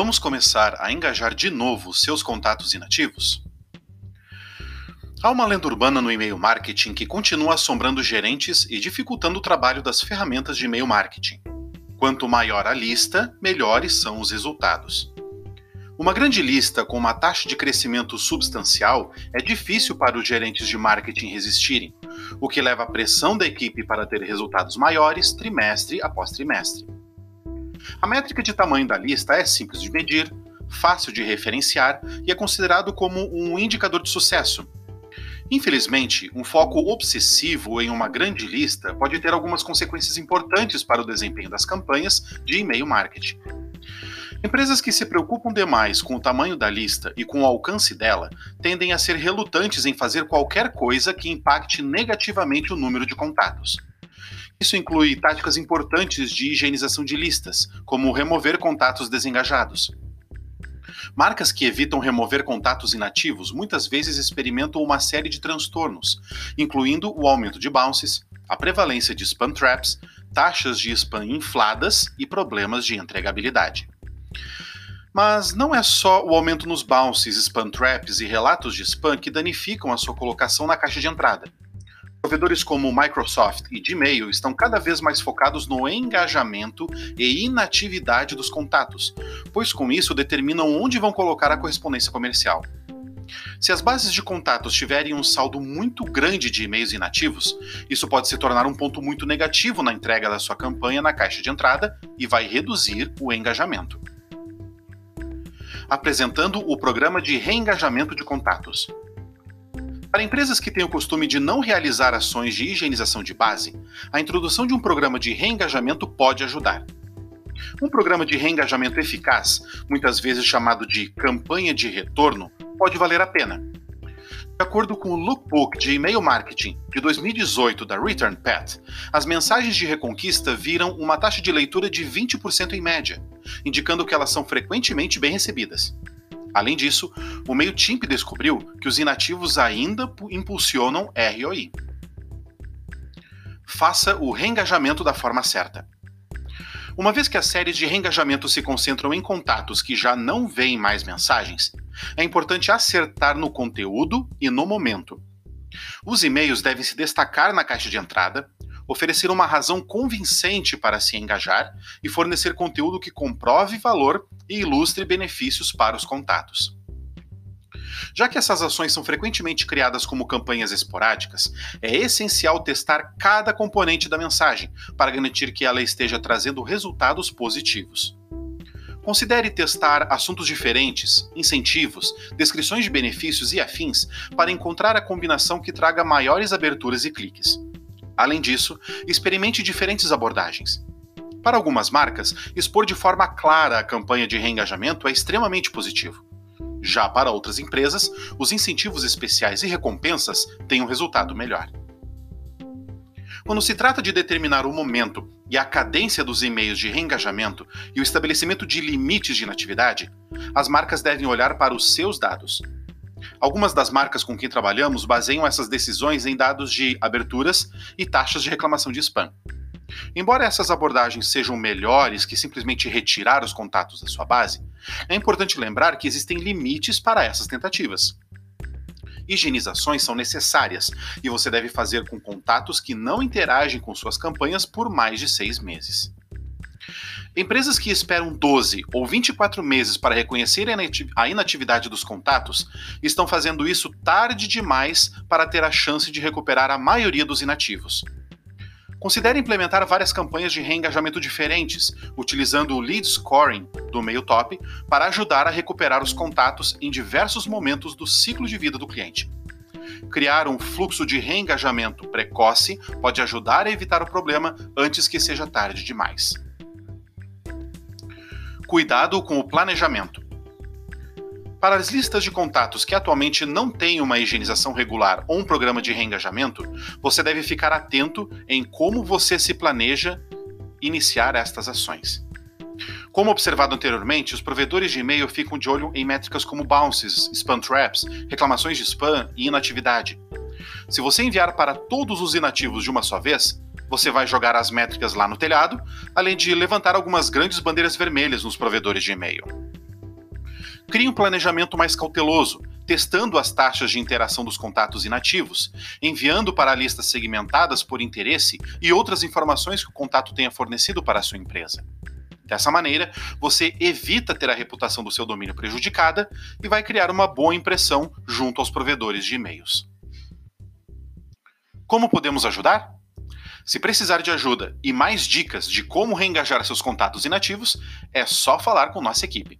Vamos começar a engajar de novo seus contatos inativos? Há uma lenda urbana no e-mail marketing que continua assombrando gerentes e dificultando o trabalho das ferramentas de e-mail marketing. Quanto maior a lista, melhores são os resultados. Uma grande lista com uma taxa de crescimento substancial é difícil para os gerentes de marketing resistirem, o que leva a pressão da equipe para ter resultados maiores trimestre após trimestre. A métrica de tamanho da lista é simples de medir, fácil de referenciar e é considerado como um indicador de sucesso. Infelizmente, um foco obsessivo em uma grande lista pode ter algumas consequências importantes para o desempenho das campanhas de e-mail marketing. Empresas que se preocupam demais com o tamanho da lista e com o alcance dela tendem a ser relutantes em fazer qualquer coisa que impacte negativamente o número de contatos. Isso inclui táticas importantes de higienização de listas, como remover contatos desengajados. Marcas que evitam remover contatos inativos muitas vezes experimentam uma série de transtornos, incluindo o aumento de bounces, a prevalência de spam traps, taxas de spam infladas e problemas de entregabilidade. Mas não é só o aumento nos bounces, spam traps e relatos de spam que danificam a sua colocação na caixa de entrada. Provedores como Microsoft e Gmail estão cada vez mais focados no engajamento e inatividade dos contatos, pois com isso determinam onde vão colocar a correspondência comercial. Se as bases de contatos tiverem um saldo muito grande de e-mails inativos, isso pode se tornar um ponto muito negativo na entrega da sua campanha na caixa de entrada e vai reduzir o engajamento apresentando o programa de reengajamento de contatos. Para empresas que têm o costume de não realizar ações de higienização de base, a introdução de um programa de reengajamento pode ajudar. Um programa de reengajamento eficaz, muitas vezes chamado de campanha de retorno, pode valer a pena. De acordo com o Lookbook de E-mail Marketing de 2018 da Return Path, as mensagens de reconquista viram uma taxa de leitura de 20% em média, indicando que elas são frequentemente bem recebidas. Além disso, o MailChimp descobriu que os inativos ainda impulsionam ROI. Faça o reengajamento da forma certa. Uma vez que as séries de reengajamento se concentram em contatos que já não veem mais mensagens, é importante acertar no conteúdo e no momento. Os e-mails devem se destacar na caixa de entrada, oferecer uma razão convincente para se engajar e fornecer conteúdo que comprove valor e ilustre benefícios para os contatos. Já que essas ações são frequentemente criadas como campanhas esporádicas, é essencial testar cada componente da mensagem para garantir que ela esteja trazendo resultados positivos. Considere testar assuntos diferentes, incentivos, descrições de benefícios e afins para encontrar a combinação que traga maiores aberturas e cliques. Além disso, experimente diferentes abordagens. Para algumas marcas, expor de forma clara a campanha de reengajamento é extremamente positivo. Já para outras empresas, os incentivos especiais e recompensas têm um resultado melhor. Quando se trata de determinar o momento e a cadência dos e-mails de reengajamento e o estabelecimento de limites de inatividade, as marcas devem olhar para os seus dados. Algumas das marcas com quem trabalhamos baseiam essas decisões em dados de aberturas e taxas de reclamação de spam. Embora essas abordagens sejam melhores que simplesmente retirar os contatos da sua base, é importante lembrar que existem limites para essas tentativas. Higienizações são necessárias e você deve fazer com contatos que não interagem com suas campanhas por mais de seis meses. Empresas que esperam 12 ou 24 meses para reconhecer a inatividade dos contatos estão fazendo isso tarde demais para ter a chance de recuperar a maioria dos inativos. Considere implementar várias campanhas de reengajamento diferentes, utilizando o lead scoring do MailTop para ajudar a recuperar os contatos em diversos momentos do ciclo de vida do cliente. Criar um fluxo de reengajamento precoce pode ajudar a evitar o problema antes que seja tarde demais. Cuidado com o planejamento. Para as listas de contatos que atualmente não têm uma higienização regular ou um programa de reengajamento, você deve ficar atento em como você se planeja iniciar estas ações. Como observado anteriormente, os provedores de e-mail ficam de olho em métricas como bounces, spam traps, reclamações de spam e inatividade. Se você enviar para todos os inativos de uma só vez, você vai jogar as métricas lá no telhado, além de levantar algumas grandes bandeiras vermelhas nos provedores de e-mail. Crie um planejamento mais cauteloso, testando as taxas de interação dos contatos inativos, enviando para listas segmentadas por interesse e outras informações que o contato tenha fornecido para a sua empresa. Dessa maneira, você evita ter a reputação do seu domínio prejudicada e vai criar uma boa impressão junto aos provedores de e-mails. Como podemos ajudar? Se precisar de ajuda e mais dicas de como reengajar seus contatos inativos, é só falar com nossa equipe.